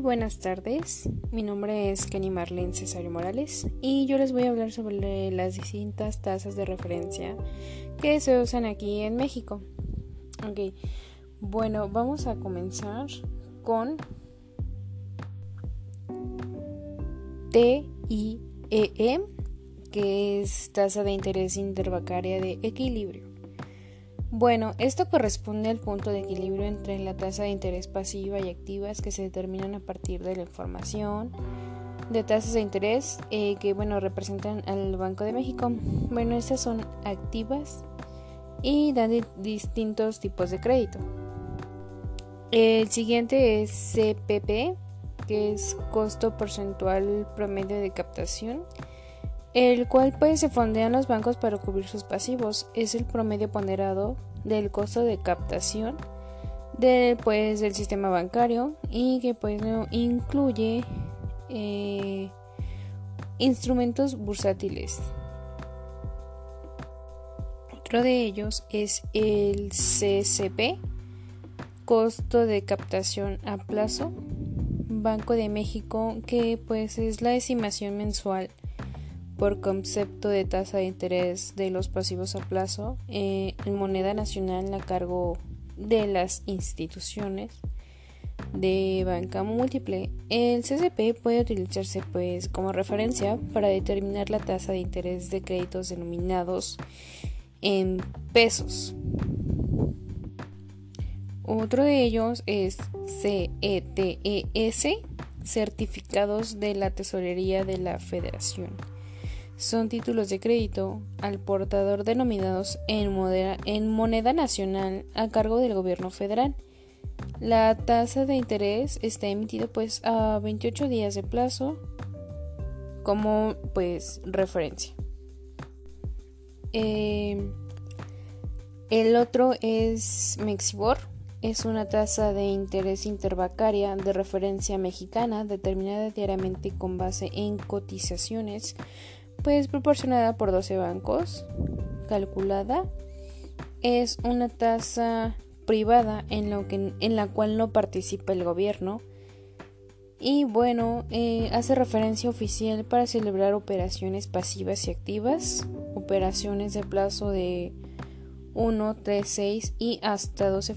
buenas tardes, mi nombre es Kenny Marlene Cesario Morales y yo les voy a hablar sobre las distintas tasas de referencia que se usan aquí en México. Ok, bueno, vamos a comenzar con TIEE, que es tasa de interés interbancaria de equilibrio. Bueno, esto corresponde al punto de equilibrio entre la tasa de interés pasiva y activas que se determinan a partir de la información de tasas de interés eh, que bueno representan al Banco de México. Bueno, estas son activas y dan distintos tipos de crédito. El siguiente es CPP, que es costo porcentual promedio de captación el cual pues se fondean los bancos para cubrir sus pasivos. Es el promedio ponderado del costo de captación del, pues, del sistema bancario y que pues incluye eh, instrumentos bursátiles. Otro de ellos es el CCP, costo de captación a plazo, Banco de México, que pues es la estimación mensual por concepto de tasa de interés de los pasivos a plazo eh, en moneda nacional a cargo de las instituciones de banca múltiple. El CCP puede utilizarse pues como referencia para determinar la tasa de interés de créditos denominados en pesos. Otro de ellos es CETES, certificados de la Tesorería de la Federación son títulos de crédito al portador denominados en, moneda nacional a cargo del gobierno federal. La tasa de interés está emitida pues a 28 días de plazo como pues referencia. Eh, el otro es Mexibor, es una tasa de interés interbancaria de referencia mexicana determinada diariamente con base en cotizaciones pues proporcionada por 12 bancos, calculada, es una tasa privada en, lo que, en la cual no participa el gobierno y bueno, eh, hace referencia oficial para celebrar operaciones pasivas y activas, operaciones de plazo de 1, 3, 6 y hasta 12,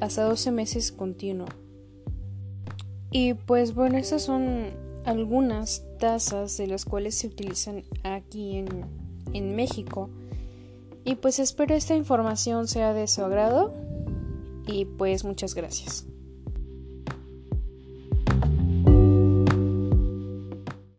hasta 12 meses continuo. Y pues bueno, esas son algunas tasas de las cuales se utilizan aquí en, en México. Y pues espero esta información sea de su agrado y pues muchas gracias.